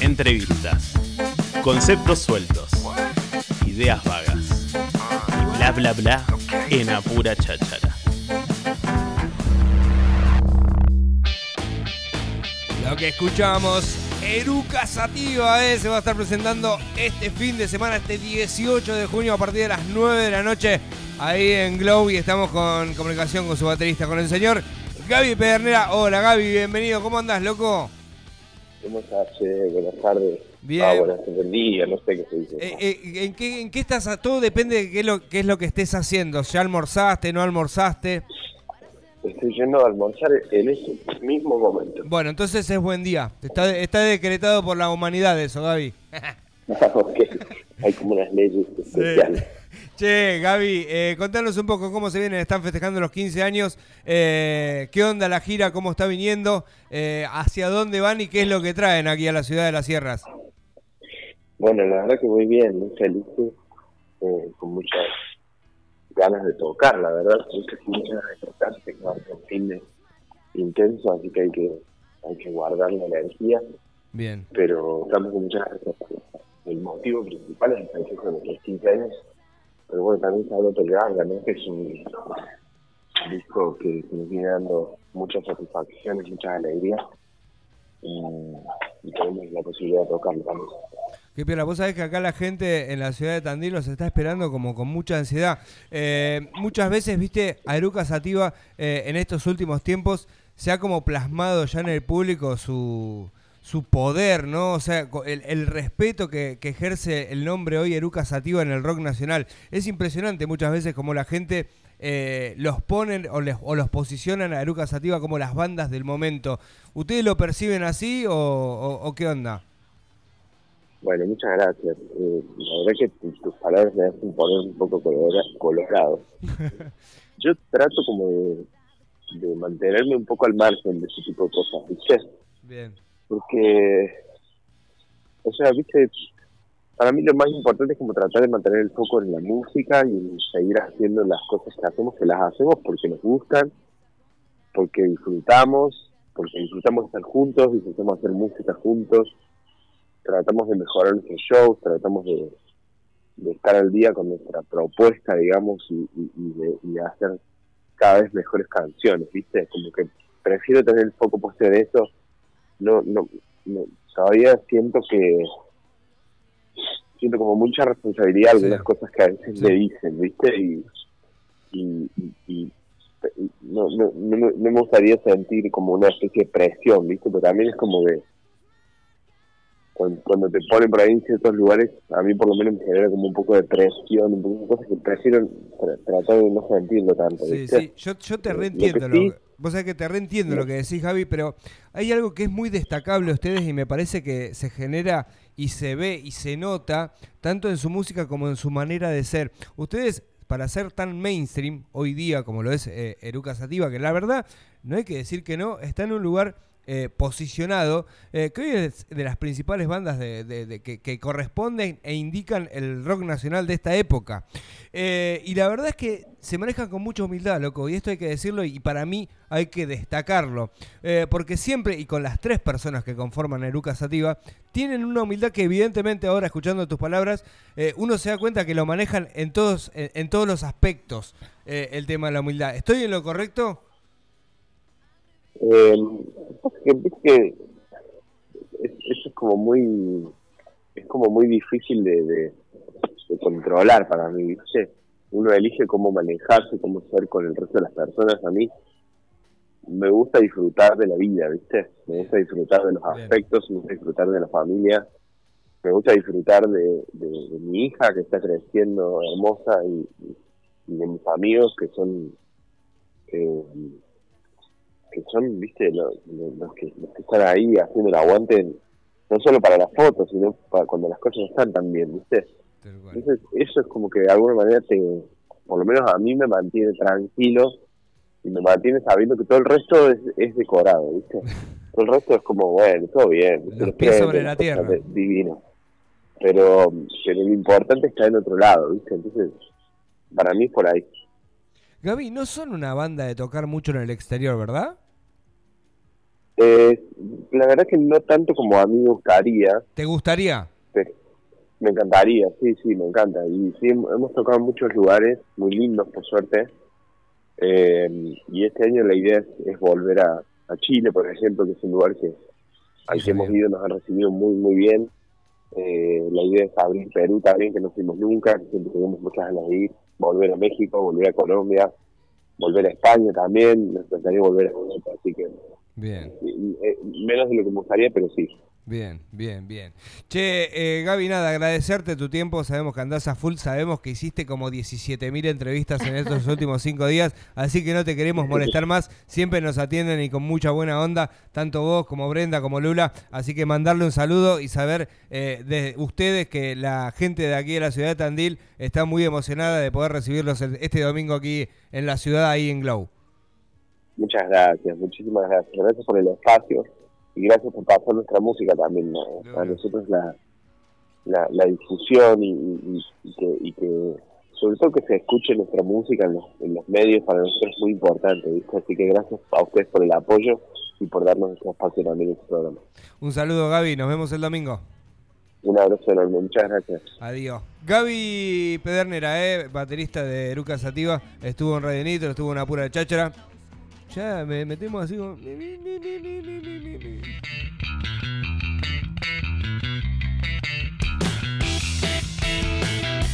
Entrevistas. Conceptos sueltos. Ideas vagas. Bla bla bla en apura cháchara. Lo que escuchamos, Eruca Sativa eh, se va a estar presentando este fin de semana, este 18 de junio a partir de las 9 de la noche ahí en Glow y estamos con comunicación con su baterista, con el señor Gaby Pedernera. Hola Gaby, bienvenido, ¿cómo andás, loco? ¿Cómo estás? che? buenas tardes. Bien. Ah, buenas tardes, día, no sé qué se dice. Eh, eh, ¿en, qué, ¿En qué estás? Todo depende de qué es, lo, qué es lo que estés haciendo. ¿Ya almorzaste, no almorzaste? Estoy yendo a almorzar en ese mismo momento. Bueno, entonces es buen día. Está, está decretado por la humanidad eso, Gaby. Ok. Hay como unas leyes especiales. Che, Gaby, eh, contanos un poco cómo se vienen, están festejando los 15 años, eh, qué onda la gira, cómo está viniendo, eh, hacia dónde van y qué es lo que traen aquí a la ciudad de las sierras. Bueno, la verdad que muy bien, muy feliz, eh, con muchas ganas de tocar, la verdad. Muchas, ganas de tocar, tengo un fin de intenso, así que hay que, hay que guardar la energía, Bien, pero estamos con muchas ganas de tocar. El motivo principal es el festejo de nuestros 15 años, pero bueno, también está el otro Ganga, ¿no? Que es un disco que, que nos viene dando muchas satisfacciones, muchas alegrías, y, y tenemos la posibilidad de tocarlo también. qué piola, vos sabés que acá la gente en la ciudad de Tandil los está esperando como con mucha ansiedad. Eh, muchas veces, viste, a Eruca Sativa eh, en estos últimos tiempos se ha como plasmado ya en el público su, su poder, ¿no? O sea, el, el respeto que, que ejerce el nombre hoy Eruca Sativa en el rock nacional. Es impresionante muchas veces como la gente eh, los ponen o, les- o los posicionan a Eruca Sativa como las bandas del momento. ¿Ustedes lo perciben así o, o- o qué onda? Bueno, muchas gracias. Eh, la verdad que tu- tus palabras me hacen poner un poco colora- colorado. Yo trato como de, de mantenerme un poco al margen de ese tipo de cosas, ¿viste? Bien. Porque, o sea, ¿viste? Para mí lo más importante es como tratar de mantener el foco en la música y seguir haciendo las cosas que hacemos, que las hacemos porque nos gustan, porque disfrutamos, porque disfrutamos estar juntos, disfrutamos hacer música juntos, tratamos de mejorar nuestros shows, tratamos de, estar al día con nuestra propuesta, digamos, y de, y de hacer cada vez mejores canciones, ¿viste? Como que prefiero tener el foco puesto en eso. No, no, no, todavía siento que siento como mucha responsabilidad Sí. algunas cosas que a veces Sí. me dicen, ¿viste? Y, y, y- no, no, no, me- no me gustaría sentir como una especie de presión, ¿viste? Pero también es como de cuando, cuando te ponen por ahí en ciertos lugares, a mí por lo menos me genera como un poco de presión, un poco de cosas que prefiero tra- tratar de no sentirlo tanto, Sí, ¿viste? sí, yo, yo te Lo que reentiendo. Lo sí- vos sabés que te reentiendo lo que decís, Javi, pero hay algo que es muy destacable de ustedes y me parece que se genera y se ve y se nota tanto en su música como en su manera de ser. Ustedes, para ser tan mainstream hoy día como lo es eh, Eruca Sativa, que la verdad, no hay que decir que no, está en un lugar eh, posicionado, eh, que hoy es de las principales bandas de, que, corresponden e indican el rock nacional de esta época. Eh, y la verdad es que se manejan con mucha humildad, loco, y esto hay que decirlo y para mí hay que destacarlo. Eh, porque siempre, y con las tres personas que conforman Eruca Sativa, tienen una humildad que evidentemente ahora, escuchando tus palabras, eh, uno se da cuenta que lo manejan en todos, en, todos los aspectos, el tema de la humildad. ¿Estoy en lo correcto? Que, viste que es- eso es como muy es como muy difícil de, de- de controlar para mí ¿viste? uno elige cómo manejarse cómo ser con el resto de las personas. A mí me gusta disfrutar de la vida viste me gusta disfrutar de los aspectos me gusta disfrutar de la familia. Me gusta disfrutar de, de- de mi hija que está creciendo hermosa y de mis amigos que son eh, que son, viste, los, los que, los que están ahí haciendo el aguante, no solo para las fotos, sino para cuando las cosas están tan bien, viste. Entonces, eso es como que de alguna manera te, por lo menos a mí me mantiene tranquilo y me mantiene sabiendo que todo el resto es, es decorado, viste. Todo el resto es como, bueno, todo bien. Los pies sobre la tierra. Divino. Pero, pero lo importante está en otro lado, viste. Entonces, para mí es por ahí. Gaby, no son una banda de tocar mucho en el exterior, ¿verdad? Eh, la verdad que no tanto como a mí me gustaría, ¿Te gustaría? pero me encantaría, sí, sí, me encanta. Y sí, hem- hemos tocado en muchos lugares muy lindos, por suerte. Eh, y este año la idea es, es volver a, a Chile, por ejemplo, que es un lugar que al que hemos ido nos han recibido muy, muy bien. Eh, la idea es abrir Perú también, que no fuimos nunca, que siempre tenemos muchas ganas de ir. Volver a México, volver a Colombia, volver a España también. Nos encantaría volver a Europa, así que Bien. eh, menos de lo que me gustaría, pero sí. Bien, bien, bien. Che, eh, Gaby, nada, agradecerte tu tiempo. Sabemos que andás a full, sabemos que hiciste como 17.000 entrevistas en estos últimos cinco días, así que no te queremos molestar más. Siempre nos atienden y con mucha buena onda, tanto vos como Brenda como Lula. Así que mandarle un saludo y saber eh, de ustedes que la gente de aquí de la ciudad de Tandil está muy emocionada de poder recibirlos este domingo aquí en la ciudad, ahí en Glow. Muchas gracias, muchísimas gracias. Gracias por el espacio y gracias por pasar nuestra música también. ¿no? A nosotros la, la, la difusión y, y- y que, y que, sobre todo que se escuche nuestra música en los, en los medios, para nosotros es muy importante. ¿viste? Así que gracias a ustedes por el apoyo y por darnos este espacio también en este programa. Un saludo, Gaby. Nos vemos el domingo. Un abrazo enorme, muchas gracias. Adiós. Gaby Pedernera, eh, baterista de Eruca Sativa, estuvo en Radio Nitro, estuvo en Apura de Cháchara. Ya me metemos así como...